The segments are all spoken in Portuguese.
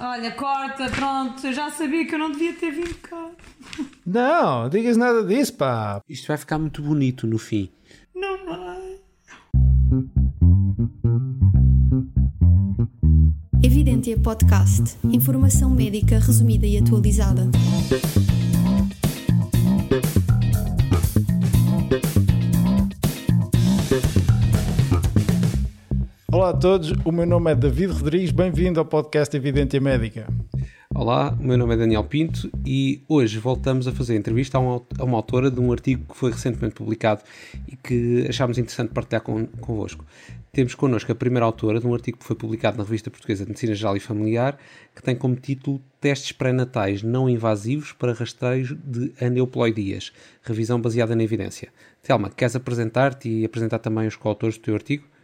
Olha, corta, pronto, eu já sabia que eu não devia ter vindo cá. Não, digas nada disso, pá. Isto vai ficar muito bonito no fim. Não vai. Evidência Podcast. Informação médica resumida e atualizada. Olá a todos, o meu nome é David Rodrigues, bem-vindo ao podcast Evidência Médica. Olá, o meu nome é Daniel Pinto e hoje voltamos a fazer entrevista a uma, a uma autora de um artigo que foi recentemente publicado e que achámos interessante partilhar con, convosco. Temos connosco a primeira autora de um artigo que foi publicado na Revista Portuguesa de Medicina Geral e Familiar, que tem como título Testes pré-natais não invasivos para rastreio de aneuploidias, revisão baseada na evidência. Telma, queres apresentar-te e apresentar também os coautores do teu artigo?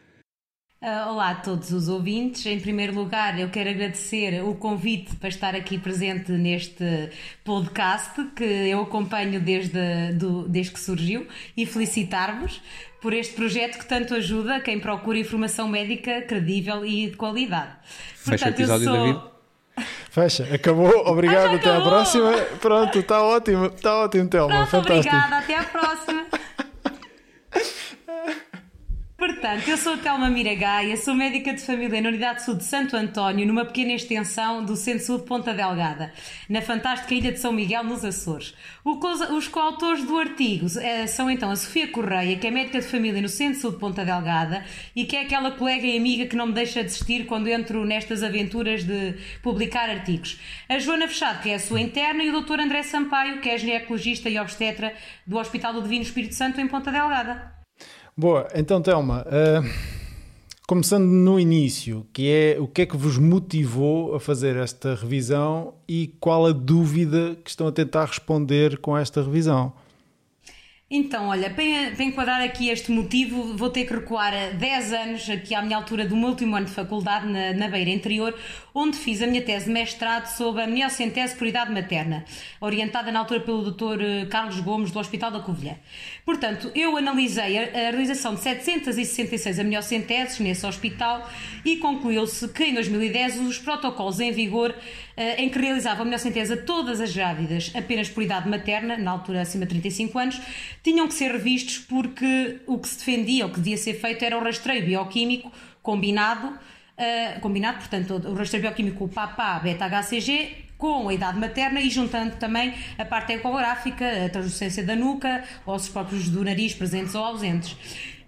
Uh, olá a todos os ouvintes. Em primeiro lugar, eu quero agradecer o convite para estar aqui presente neste podcast que eu acompanho desde, do, desde que surgiu e felicitar-vos por este projeto que tanto ajuda quem procura informação médica credível e de qualidade. Fecha o episódio, sou... David. Fecha, acabou, obrigado, ah, até à próxima. Pronto, está ótimo, está ótimo, Telma, Pronto, fantástico. Obrigada, até à próxima. Portanto, eu sou a Telma Miragaia, sou médica de família na Unidade de Saúde de Santo António, numa pequena extensão do Centro de Saúde Ponta Delgada, na fantástica Ilha de São Miguel, nos Açores. Os coautores do artigo eh, são então a Sofia Correia, que é médica de família no Centro de Saúde Ponta Delgada e que é aquela colega e amiga que não me deixa de assistir quando entro nestas aventuras de publicar artigos. A Joana Fechado, que é a sua interna, e o Dr. André Sampaio, que é ginecologista e obstetra do Hospital do Divino Espírito Santo em Ponta Delgada. Boa, então Telma, uh, começando no início, que é o que é que vos motivou a fazer esta revisão e qual a dúvida que estão a tentar responder com esta revisão? Então, olha, para, enquadrar aqui este motivo, vou ter que recuar a 10 anos, aqui à minha altura do meu último ano de faculdade, na, na Beira Interior, onde fiz a minha tese de mestrado sobre a miocentese por idade materna, orientada na altura pelo Dr. Eh, Carlos Gomes, do Hospital da Covilhã. Portanto, eu analisei a, a realização de 766 amniocenteses nesse hospital e concluiu-se que em 2010 os protocolos em vigor em que realizavam a amniocentese a todas as grávidas apenas por idade materna, na altura acima de 35 anos, tinham que ser revistos porque o que se defendia, o que devia ser feito era o rastreio bioquímico combinado uh, combinado, portanto, o rastreio bioquímico PAPA, beta-HCG, com a idade materna e juntando também a parte ecográfica, a translucência da nuca, ossos próprios do nariz presentes ou ausentes.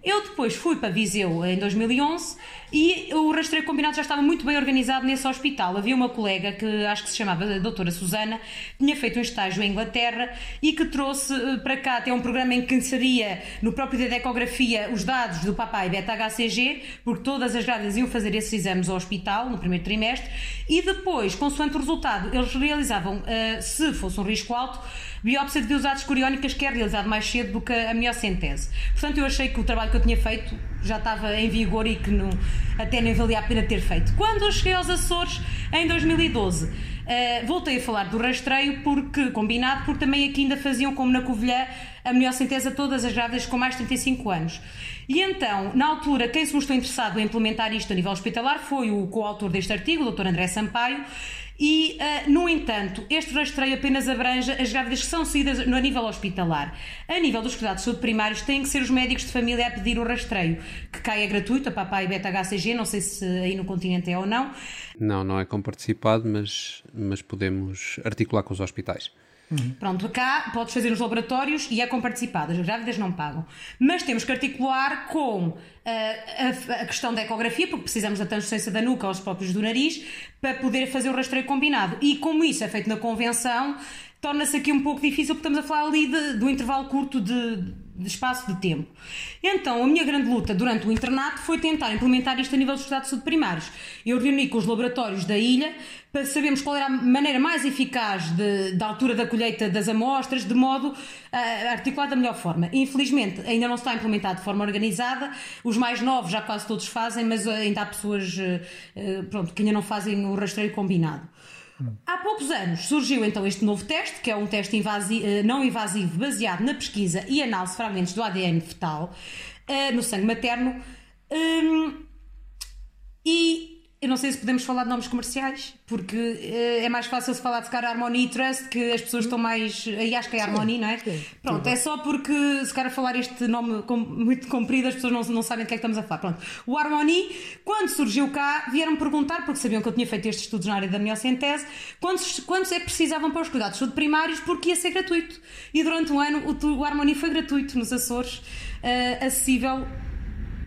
Eu depois fui para Viseu em 2011 e o rastreio combinado já estava muito bem organizado nesse hospital. Havia uma colega que acho que se chamava a doutora Susana, tinha feito um estágio em Inglaterra e que trouxe eh, para cá até um programa em que inseria no próprio da ecografia os dados do papai beta-HCG, porque todas as grávidas iam fazer esses exames ao hospital no primeiro trimestre e depois, consoante o resultado, eles realizavam, uh, se fosse um risco alto, biópsia de veiosades coriónicas que é realizado mais cedo do que a miocentese. Portanto, eu achei que o trabalho que eu tinha feito já estava em vigor e que não, até nem valia a pena ter feito. Quando eu cheguei aos Açores, em 2012, uh, eh, voltei a falar do rastreio, porque combinado, porque também aqui ainda faziam, como na Covilhã, a miocentese a todas as grávidas com mais de 35 anos. E então, na altura, quem se mostrou interessado em implementar isto a nível hospitalar foi o coautor deste artigo, o Dr. André Sampaio, e, uh, no entanto, este rastreio apenas abrange as grávidas que são saídas no nível hospitalar. A nível dos cuidados de saúde primários, têm que ser os médicos de família a pedir o rastreio, que cai é gratuito, a papai e beta-HCG, não sei se aí no continente é ou não. Não, não é com participado, mas, mas podemos articular com os hospitais. Uhum. Pronto, cá podes fazer nos laboratórios e é com participadas, as grávidas não pagam. Mas temos que articular com uh, a, a, questão da ecografia, porque precisamos da transferência da nuca aos próprios do nariz, para poder fazer o rastreio combinado. E como isso é feito na convenção, torna-se aqui um pouco difícil, porque estamos a falar ali de, do intervalo curto de de espaço de tempo. Então, a minha grande luta durante o internato foi tentar implementar isto a nível dos cuidados de saúde primários. Eu reuni com os laboratórios da ilha para sabermos qual era a maneira mais eficaz de, da altura da colheita das amostras, de modo a articular da melhor forma. Infelizmente, ainda não está implementado de forma organizada. Os mais novos já quase todos fazem, mas ainda há pessoas eh, eh, pronto, que ainda não fazem o rastreio combinado. Há poucos anos surgiu então este novo teste, que é um teste eh, não invasivo baseado na pesquisa e análise de fragmentos do ADN fetal uh, no sangue materno. Um, e eu não sei se podemos falar de nomes comerciais, porque uh, é mais fácil se falar de cara Harmony e Trust, que as pessoas estão mais. Aí acho que é Harmony, não é? sim. Pronto, é só porque se cara falar este nome com- muito comprido, as pessoas não, não sabem do que é que estamos a falar. Pronto. O Harmony, quando surgiu cá, vieram-me perguntar, porque sabiam que eu tinha feito estes estudos na área da miocentese, quantos, quantos é que precisavam para os cuidados de primários, porque ia ser gratuito. E durante um ano o, o Harmony foi gratuito nos Açores, uh, acessível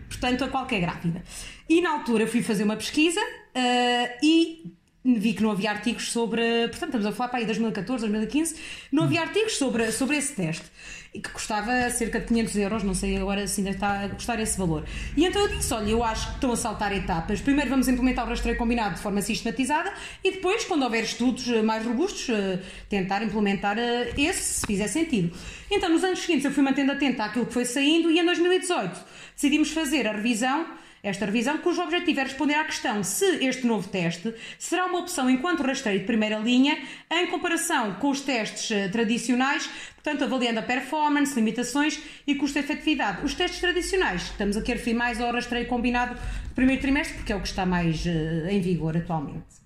portanto, a qualquer grávida. E na altura fui fazer uma pesquisa eh, e vi que não havia artigos sobre. Portanto, estamos a falar para aí 2014, 2015, não havia artigos sobre, sobre esse teste. E que custava cerca de 500 euros, não sei agora se ainda está a custar esse valor. E então eu disse: olha, eu acho que estão a saltar etapas. Primeiro vamos implementar o rastreio combinado de forma sistematizada e depois, quando houver estudos eh, mais robustos, eh, tentar implementar esse, se fizer sentido. Então, nos anos seguintes, eu fui mantendo atenta àquilo que foi saindo e em 2018 decidimos fazer a revisão esta revisão, cujo objetivo é responder à questão se este novo teste será uma opção enquanto rastreio de primeira linha em comparação com os testes eh, tradicionais, portanto, avaliando a performance, limitações e custo-efetividade. Os testes tradicionais, estamos aqui a referir mais ao rastreio combinado do primeiro trimestre, porque é o que está mais eh, em vigor atualmente.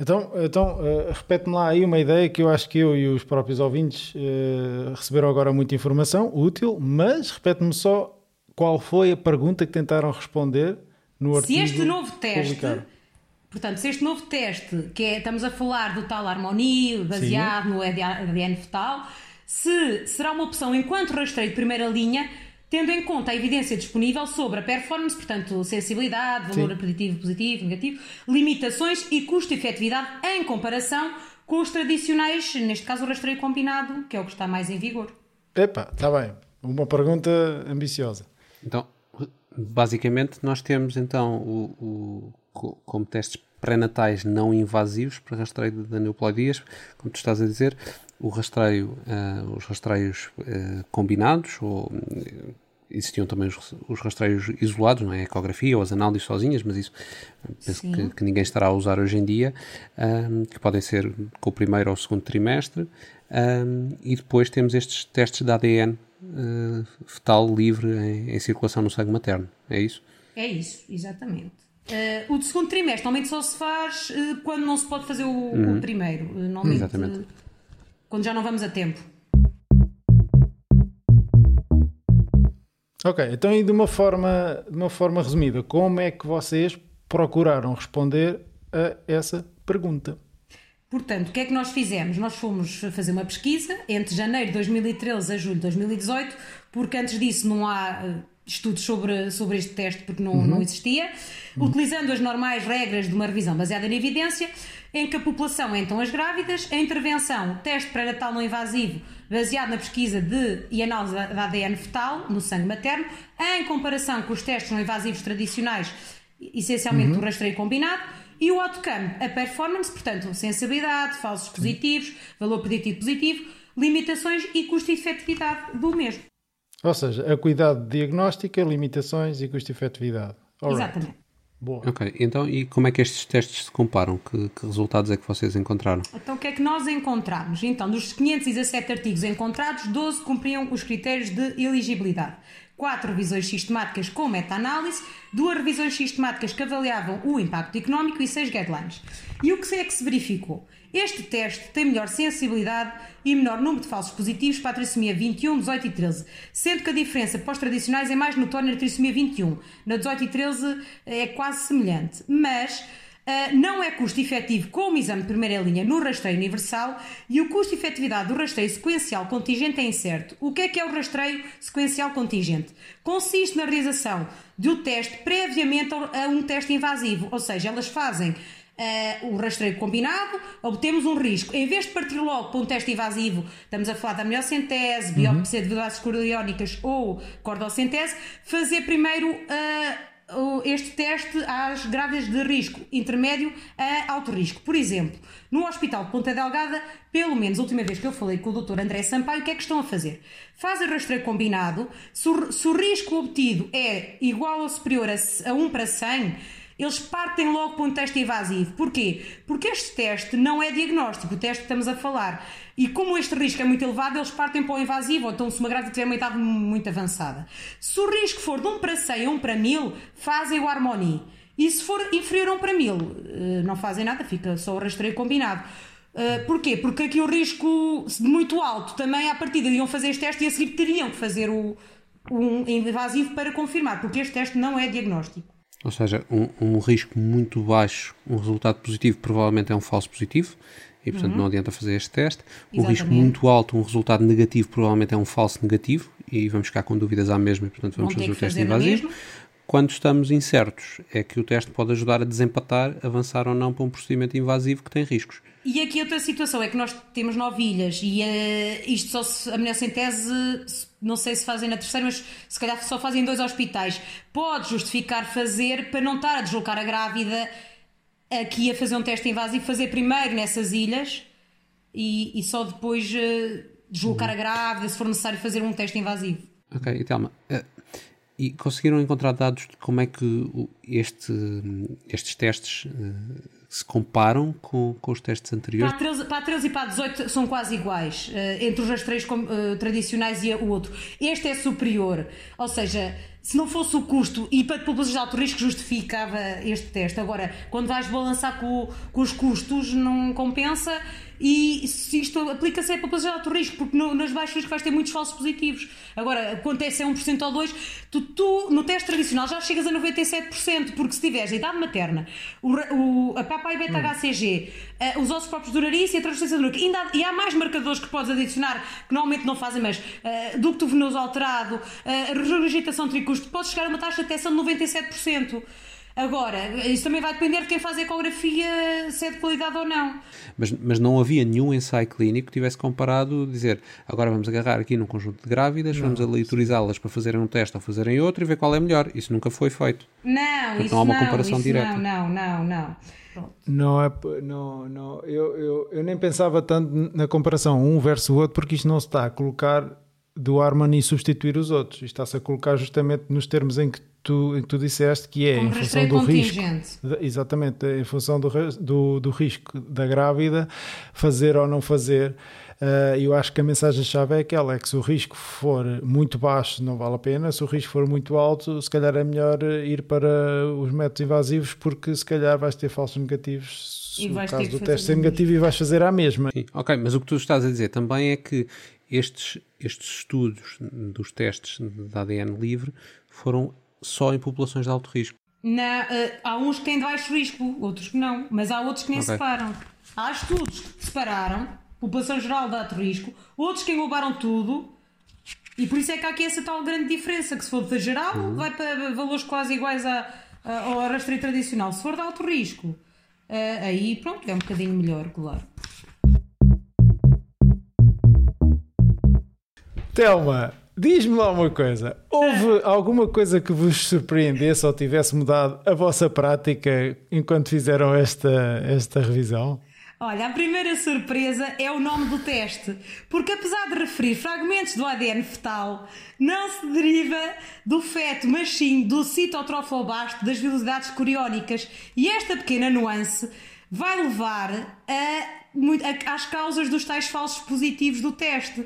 Então, então eh, repete-me lá aí uma ideia que eu acho que eu e os próprios ouvintes receberam agora muita informação útil, mas repete-me só qual foi a pergunta que tentaram responder no Se artigo este novo teste, publicado. portanto, se este novo teste, que é, estamos a falar do tal harmonia, baseado no ADN fetal, se será uma opção enquanto rastreio de primeira linha, tendo em conta a evidência disponível sobre a performance, portanto, sensibilidade, valor Sim. preditivo positivo, negativo, limitações e custo-efetividade em comparação com os tradicionais, neste caso o rastreio combinado, que é o que está mais em vigor. Epá, está bem. Uma pergunta ambiciosa. Então, basicamente, nós temos então o, o- co- como testes pré-natais não invasivos para rastreio de aneuploidias, como tu estás a dizer, o rastreio, ah, os rastreios ah, combinados, ou eh, existiam também os, os rastreios isolados, não é? A ecografia ou as análises sozinhas, mas isso penso que, que ninguém estará a usar hoje em dia, que podem ser com o primeiro ou o segundo trimestre, ah, e depois temos estes testes de ADN eh, fetal livre em, em circulação no sangue materno, é isso? É isso, exatamente. Eh, o de segundo trimestre normalmente só se faz eh, quando não se pode fazer o, o primeiro. Eh, normalmente Exatamente. quando já não vamos a tempo. Ok, então e de uma forma, de uma forma resumida, como é que vocês procuraram responder a essa pergunta? Portanto, o que é que nós fizemos? Nós fomos fazer uma pesquisa entre janeiro de 2013 a julho de 2018, porque antes disso não há eh, estudos sobre, sobre este teste, porque não, não existia, utilizando as normais regras de uma revisão baseada na evidência, em que a população é então as grávidas, a intervenção, teste pré-natal não invasivo, baseado na pesquisa de e análise da da ADN fetal no sangue materno, em comparação com os testes não invasivos tradicionais, essencialmente o rastreio combinado, e o outcome, a performance, portanto, sensibilidade, falsos positivos, valor preditivo positivo, limitações e custo-efetividade do mesmo. Ou seja, a cuidado diagnóstica, limitações e custo-efetividade. Exatamente. Boa. Ok, então e como é que estes testes se comparam? Que, que resultados é que vocês encontraram? Então, o que é que nós encontramos? Então, dos 517 artigos encontrados, 12 cumpriam os critérios de elegibilidade. Quatro revisões sistemáticas com meta-análise, duas revisões sistemáticas que avaliavam o impacto económico e seis guidelines. E o que é que se verificou? Este teste tem melhor sensibilidade e menor número de falsos positivos para a trissomia 21, 18 e 13, sendo que a diferença para os tradicionais é mais notória na trissomia 21. Na 18 e 13 é quase semelhante, mas Uh, não é custo efetivo como exame de primeira linha no rastreio universal e o custo efetividade do rastreio sequencial contingente é incerto. O que é que é o rastreio sequencial contingente? Consiste na realização de um teste previamente a um teste invasivo, ou seja, elas fazem uh, o rastreio combinado, obtemos um risco. Em vez de partir logo para um teste invasivo, estamos a falar da miocentese, biópsia de velocidades coriónicas ou cordocentese, fazer primeiro uh, este teste às grávidas de risco intermédio a alto risco. Por exemplo, no Hospital de Ponta Delgada, pelo menos a última vez que eu falei com o Dr. André Sampaio, o que é que estão a fazer? Fazem rastreio combinado, se o, se o risco obtido é igual ou superior a, a 1 para 100, eles partem logo para um teste invasivo. Porquê? Porque este teste não é diagnóstico, o teste que estamos a falar. E como este risco é muito elevado, eles partem para o invasivo, ou então se uma grávida tiver uma idade muito avançada. Se o risco for de 1 para 100 a 1 para 1000, fazem o Harmony. E se for inferior a 1 para 1000, não fazem nada, fica só o rastreio combinado. Uh, porquê? Porque aqui o risco muito alto também à partida iam fazer este teste e a seguir teriam que fazer o, um invasivo para confirmar, porque este teste não é diagnóstico. Ou seja, um, um risco muito baixo, um resultado positivo provavelmente é um falso positivo e portanto uhum. não adianta fazer este teste. Um Exatamente. risco muito alto, um resultado negativo provavelmente é um falso negativo e vamos ficar com dúvidas à mesma e portanto vamos fazer o teste invasivo. Quando estamos incertos, é que o teste pode ajudar a desempatar, avançar ou não para um procedimento invasivo que tem riscos. E aqui outra situação é que nós temos nove ilhas e uh, isto só se, a mulher sem tese, não sei se fazem na terceira, mas se calhar só fazem em dois hospitais. Pode justificar fazer para não estar a deslocar a grávida aqui a fazer um teste invasivo, fazer primeiro nessas ilhas e, e só depois uh, deslocar uhum. a grávida se for necessário fazer um teste invasivo. Ok, e Thelma, uh, e conseguiram encontrar dados de como é que este, estes testes uh, se comparam com, com os testes anteriores? Para a, 13, para a 13 e para a 18 são quase iguais, uh, entre os rastreios uh, tradicionais e o outro. Este é superior, ou seja, se não fosse o custo e para populações de alto risco justificava este teste. Agora, quando vais balançar com, com os custos, não compensa e se isto aplica-se é para de alto risco, porque no, nas baixas risco vais ter muitos falsos positivos. Agora, acontece é 1% ou 2%, tu, tu, no teste tradicional já chegas a 97%, porque se tiveres a idade materna, o, o, a papai e beta-HCG, uh, os ossos próprios do nariz e a transferência do núcleo, ainda há, e há mais marcadores que podes adicionar, que normalmente não fazem, mas uh, ducto venoso alterado, uh, regurgitação tricusto, podes chegar a uma taxa de detecção de 97%. Agora, isso também vai depender de quem faz a ecografia, se é de qualidade ou não. Mas, mas não havia nenhum ensaio clínico que tivesse comparado, dizer agora vamos agarrar aqui num conjunto de grávidas, não, vamos aleitorizá-las para fazerem um teste ou fazerem outro e ver qual é melhor. Isso nunca foi feito. Não, isso não há uma comparação direta. Não, não, não, não. Não é, não, não. Eu, eu, eu nem pensava tanto na comparação um versus o outro, porque isto não se está a colocar do Harmony substituir os outros. Isto está-se a colocar justamente nos termos em que tu, em que tu disseste, que é em função do risco. Exatamente, em função do, do, do, risco da grávida, fazer ou não fazer. Uh, eu acho que a mensagem-chave é aquela: é que se o risco for muito baixo, não vale a pena, se o risco for muito alto, se calhar é melhor ir para os métodos invasivos, porque se calhar vais ter falsos negativos. Se o caso do teste ser negativo e vais fazer a mesma. Sim, ok, mas o que tu estás a dizer também é que estes, estes estudos dos testes de ADN livre foram só em populações de alto risco. Na, uh, há uns que têm de baixo risco, outros que não, mas há outros que nem okay. separam. Há estudos que separaram, população geral de alto risco, outros que englobaram tudo, e por isso é que há aqui essa tal grande diferença, que se for de geral, uhum. vai para valores quase iguais a, a, ao rastreio tradicional. Se for de alto risco, uh, aí pronto, é um bocadinho melhor, claro. Telma, Diz-me lá uma coisa: houve alguma coisa que vos surpreendesse ou tivesse mudado a vossa prática enquanto fizeram esta, esta revisão? Olha, a primeira surpresa é o nome do teste, porque apesar de referir fragmentos do ADN fetal, não se deriva do feto, mas sim do citotroflobasto das velocidades coriónicas. E esta pequena nuance vai levar a, a, às causas dos tais falsos positivos do teste.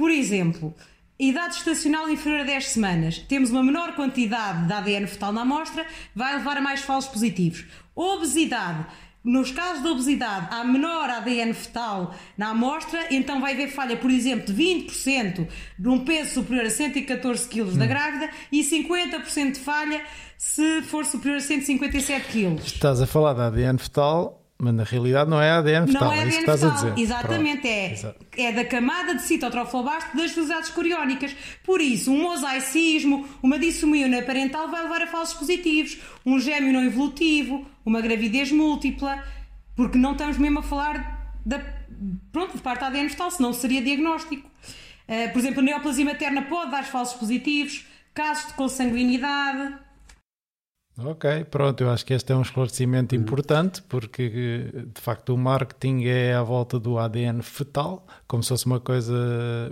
Por exemplo, idade estacional inferior a 10 semanas, temos uma menor quantidade de ADN fetal na amostra, vai levar a mais falsos positivos. Obesidade. Nos casos de obesidade, há menor ADN fetal na amostra, então vai haver falha, por exemplo, de 20% de um peso superior a 114 kg hum. da grávida e 50% de falha se for superior a 157 kg. Estás a falar de ADN fetal mas na realidade não é ADN fetal, não é, é isso que estás fetal. a dizer. Exatamente, é, é da camada de citotroflobasto das velocidades coriónicas. Por isso, um mosaicismo, uma dissomia parental vai levar a falsos positivos, um gêmeo não evolutivo, uma gravidez múltipla, porque não estamos mesmo a falar da, pronto, de parte da ADN fetal, senão seria diagnóstico. Uh, por exemplo, a neoplasia materna pode dar falsos positivos, casos de consanguinidade Ok, pronto, eu acho que este é um esclarecimento uhum. importante porque de facto o marketing é à volta do ADN fetal, como se fosse uma coisa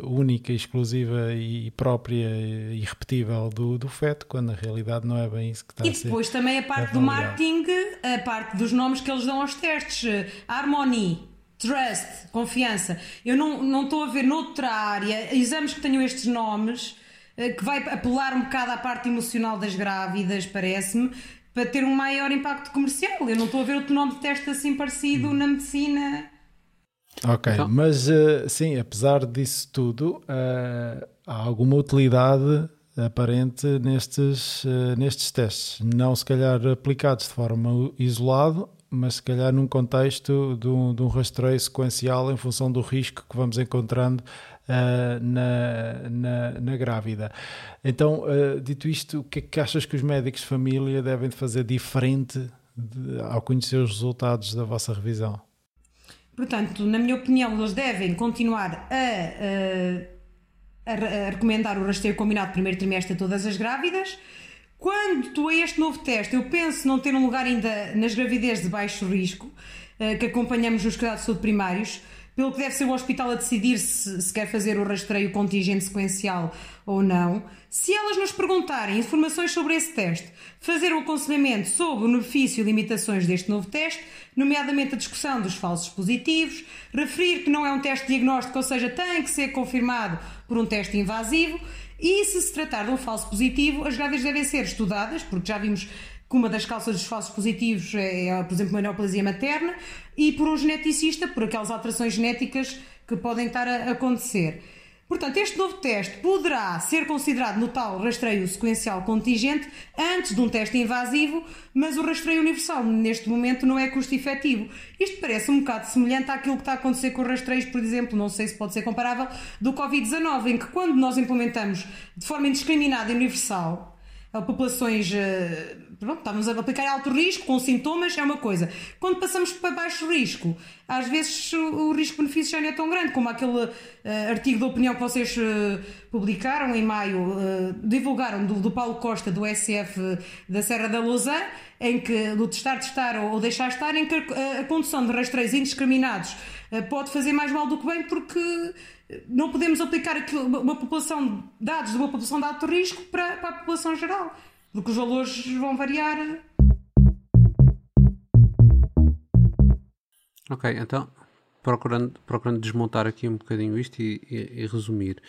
única, exclusiva e própria e repetível do, do feto, quando na realidade não é bem isso que está e a ser. E depois também a parte do marketing, a parte dos nomes que eles dão aos testes, Harmony, Trust, confiança. Eu não, não estou a ver noutra área exames que tenham estes nomes que vai apelar um bocado à parte emocional das grávidas, parece-me, para ter um maior impacto comercial. Eu não estou a ver outro nome de teste assim parecido na medicina. Ok, então. mas uh, sim, apesar disso tudo, uh, há alguma utilidade aparente nestes, uh, nestes testes. Não se calhar aplicados de forma isolada, mas se calhar num contexto de um, de um rastreio sequencial em função do risco que vamos encontrando uh, na, na, na, grávida. Então, uh, dito isto, o que é que achas que os médicos de família devem fazer diferente de, ao conhecer os resultados da vossa revisão? Portanto, na minha opinião, eles devem continuar a, a, a recomendar o rastreio combinado primeiro trimestre a todas as grávidas. Quanto a este novo teste, eu penso não ter um lugar ainda nas gravidez de baixo risco, eh, que acompanhamos nos cuidados de saúde primários, pelo que deve ser o hospital a decidir se, se, quer fazer o rastreio contingente sequencial ou não. Se elas nos perguntarem informações sobre esse teste, fazer um aconselhamento sobre o benefício e limitações deste novo teste, nomeadamente a discussão dos falsos positivos, referir que não é um teste diagnóstico, ou seja, tem que ser confirmado por um teste invasivo, e se se tratar de um falso positivo, as grávidas devem ser estudadas, porque já vimos que uma das causas dos falsos positivos é, por exemplo, a neoplasia materna, e por um geneticista, por aquelas alterações genéticas que podem estar a acontecer. Portanto, este novo teste poderá ser considerado no tal rastreio sequencial contingente antes de um teste invasivo, mas o rastreio universal neste momento não é custo efetivo. Isto parece um bocado semelhante àquilo que está a acontecer com os rastreios, por exemplo, não sei se pode ser comparável, do Covid-19, em que quando nós implementamos de forma indiscriminada e universal a populações uh, pronto, estamos a aplicar alto risco, com sintomas, é uma coisa. Quando passamos para baixo risco, às vezes o, o risco-benefício já não é tão grande, como aquele uh, artigo de opinião que vocês uh, publicaram em maio, uh, divulgaram do, do, Paulo Costa, do SF da Serra da Lousã, em que do testar, testar ou, ou deixar estar, em que a, a condução de rastreios indiscriminados pode fazer mais mal do que bem, porque não podemos aplicar aquilo, uma população, dados de uma população de alto risco para, para a população geral porque os valores vão variar. Ok, então procurando, procurando desmontar aqui um bocadinho isto e, e, e resumir.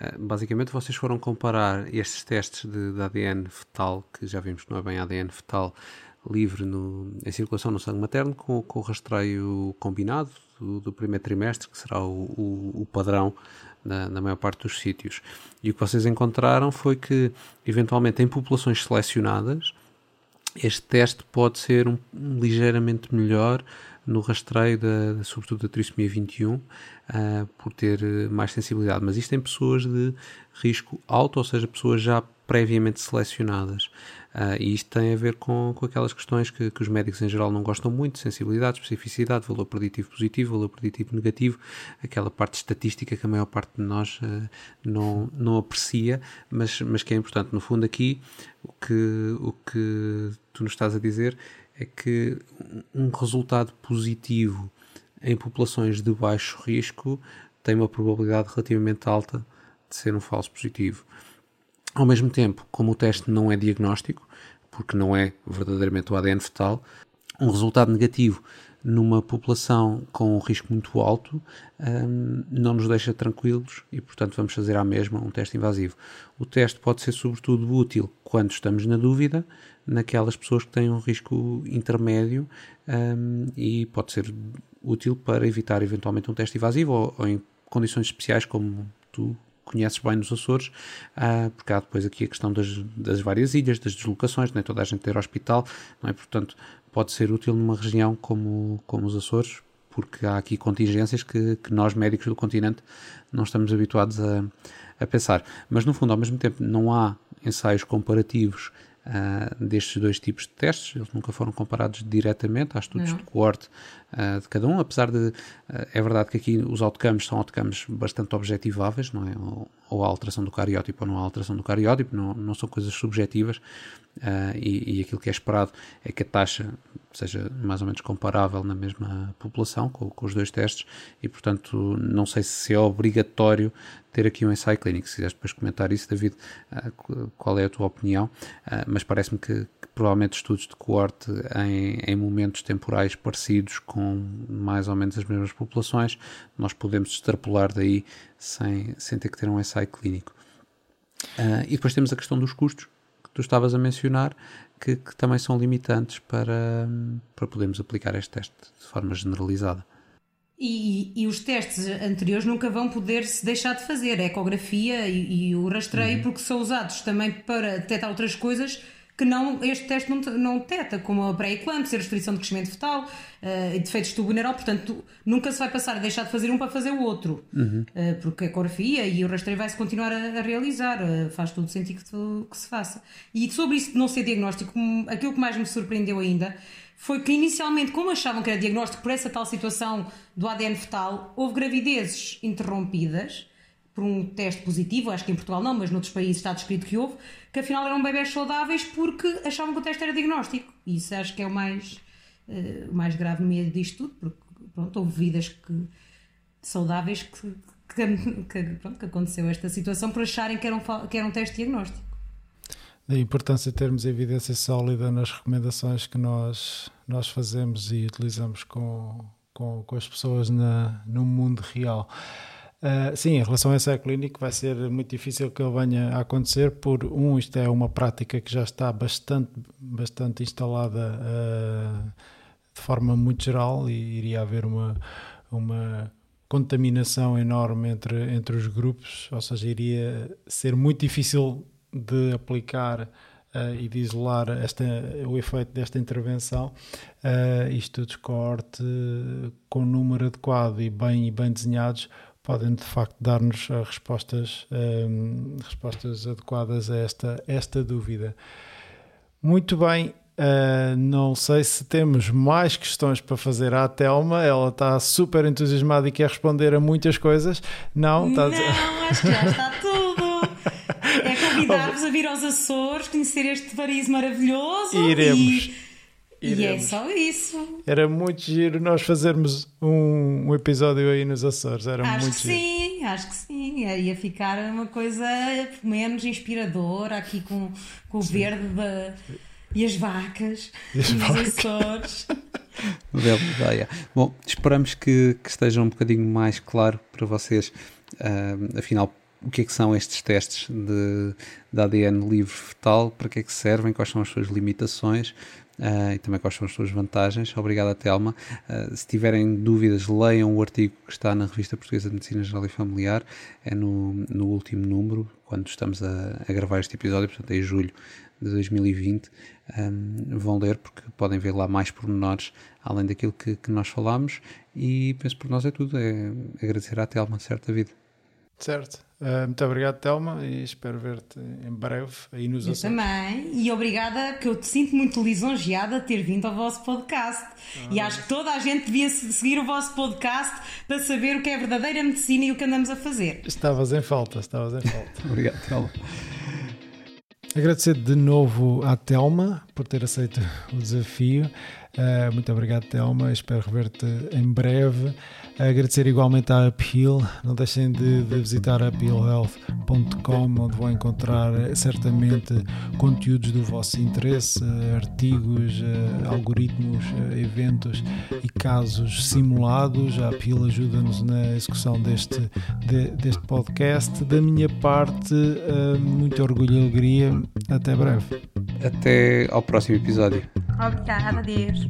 Uh, basicamente, vocês foram comparar estes testes de, de, ADN fetal, que já vimos que não é bem ADN fetal, livre no, em circulação no sangue materno, com, com o rastreio combinado do, do primeiro trimestre, que será o, o, o padrão na, na, maior parte dos sítios. E o que vocês encontraram foi que, eventualmente, em populações selecionadas, este teste pode ser um, um ligeiramente melhor no rastreio, da, sobretudo da trissomia 21, uh, por ter mais sensibilidade. Mas isto em pessoas de risco alto, ou seja, pessoas já previamente selecionadas. Uh, e isto tem a ver com, com aquelas questões que, que, os médicos em geral não gostam muito: sensibilidade, especificidade, valor preditivo positivo, valor preditivo negativo, aquela parte estatística que a maior parte de nós uh, não, não aprecia, mas, mas que é importante. No fundo, aqui o que, o que tu nos estás a dizer é que um resultado positivo em populações de baixo risco tem uma probabilidade relativamente alta de ser um falso positivo. Ao mesmo tempo, como o teste não é diagnóstico, porque não é verdadeiramente o ADN fetal, um resultado negativo numa população com um risco muito alto um, não nos deixa tranquilos e, portanto, vamos fazer à mesma um teste invasivo. O teste pode ser, sobretudo, útil quando estamos na dúvida, naquelas pessoas que têm um risco intermédio um, e pode ser útil para evitar eventualmente um teste invasivo ou, ou em condições especiais como tu conheces bem nos Açores, uh, porque há depois aqui a questão das, das várias ilhas, das deslocações, nem toda a gente ter hospital, não é? Portanto, pode ser útil numa região como, como os Açores, porque há aqui contingências que, que nós, médicos do continente, não estamos habituados a, a pensar. Mas, no fundo, ao mesmo tempo, não há ensaios comparativos uh, destes dois tipos de testes, eles nunca foram comparados diretamente, há estudos não. de coorte uh, de cada um, apesar de, uh, é verdade que aqui os outcomes são outcomes bastante objetiváveis, não é? Ou, ou a alteração do cariótipo ou não a alteração do cariótipo, não, não são coisas subjetivas, e, e aquilo que é esperado é que a taxa seja mais ou menos comparável na mesma população com, com, os dois testes e portanto não sei se é obrigatório ter aqui um ensaio clínico. Se quiseres depois comentar isso, David, uh, qual é a tua opinião? Uh, mas parece-me que, que, provavelmente estudos de coorte em, em, momentos temporais parecidos com mais ou menos as mesmas populações, nós podemos extrapolar daí sem, sem ter que ter um ensaio clínico. Uh, e depois temos a questão dos custos, que tu estavas a mencionar, que, que também são limitantes para, para podermos aplicar este teste de forma generalizada. E, e, os testes anteriores nunca vão poder se deixar de fazer, a ecografia e, e o rastreio, uhum. porque são usados também para detectar outras coisas que não, este teste não, não detecta, como a pré-eclâmpsia, restrição de crescimento fetal uh, defeitos do tubo neural, portanto nunca se vai passar a deixar de fazer um para fazer o outro, uhum. uh, porque a ecografia e o rastreio vai-se continuar a, a realizar, uh, faz todo sentido que, que, se faça. E sobre isso de não ser diagnóstico, aquilo que mais me surpreendeu ainda foi que inicialmente, como achavam que era diagnóstico por essa tal situação do ADN fetal, houve gravidezes interrompidas por um teste positivo, acho que em Portugal não, mas noutros países está descrito que houve, que afinal eram bebés saudáveis porque achavam que o teste era diagnóstico. E isso acho que é o mais, uh, mais grave no meio disto tudo, porque pronto, houve vidas que, saudáveis que, que, que, pronto, que aconteceu esta situação por acharem que era, um, que era um teste diagnóstico. Da importância de termos evidência sólida nas recomendações que nós, nós fazemos e utilizamos com, com, com as pessoas na, no mundo real. Uh, sim, em relação a ensaio clínico vai ser muito difícil que ele venha a acontecer por um, isto é uma prática que já está bastante, bastante instalada uh, de forma muito geral e iria haver uma, uma contaminação enorme entre, entre os grupos, ou seja, iria ser muito difícil de aplicar uh, e de isolar esta, o efeito desta intervenção, uh, estudos corte com número adequado e bem, e bem desenhados podem de facto dar-nos eh, respostas, um, eh, respostas adequadas a esta, esta dúvida. Muito bem, uh, não sei se temos mais questões para fazer à Telma, ela está super entusiasmada e quer responder a muitas coisas. Não, está... não acho que já está tudo. É convidar-vos a vir aos Açores, conhecer este paraíso maravilhoso. Iremos. E e é só isso. Era muito giro nós fazermos um, um episódio aí nos Açores. Era acho muito que giro. sim, acho que sim. Ia ficar uma coisa menos inspiradora aqui com, com o sim. verde da, e as vacas e, as vacas. Açores. Bela ideia. Bom, esperamos que, que, esteja um bocadinho mais claro para vocês, uh, afinal, o que é que são estes testes de, de ADN livre fetal, para que é que servem, quais são as suas limitações, Uh, e também quais são as suas vantagens. Obrigado, Telma. Uh, se tiverem dúvidas, leiam o artigo que está na Revista Portuguesa de Medicina Geral e Familiar, é no, no último número, quando estamos a, a gravar este episódio, portanto, é em julho de 2020. Um, vão ler porque podem ver lá mais pormenores além daquilo que, que nós falámos. E penso por nós é tudo. É agradecer à Telma, certa vida. Certo. Uh, muito obrigado, Telma, e espero ver-te em breve aí nos Eu Açores. também, e obrigada, que eu te sinto muito lisonjeada de ter vindo ao vosso podcast. Ah, e acho que toda a gente devia seguir o vosso podcast para saber o que é verdadeira medicina e o que andamos a fazer. Estavas em falta, estavas em falta. obrigado, Telma. Agradecer de novo à Telma por ter aceito o desafio. Uh, muito obrigado, Telma. Espero rever-te em breve. Agradecer igualmente à Uphill. Não deixem de, de visitar uphillhealth.com, onde vão encontrar eh, certamente conteúdos do vosso interesse, eh, artigos, algoritmos, eventos e casos simulados. A Uphill ajuda-nos na execução deste, de, deste podcast. Da minha parte, muito orgulho e alegria. Até breve. Até ao próximo episódio. Obrigada, Deus.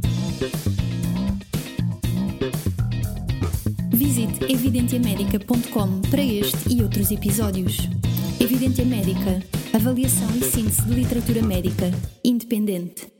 Visite evidentiamedica.com para este e outros episódios. Evidência Médica. Avaliação e síntese de literatura médica. Independente.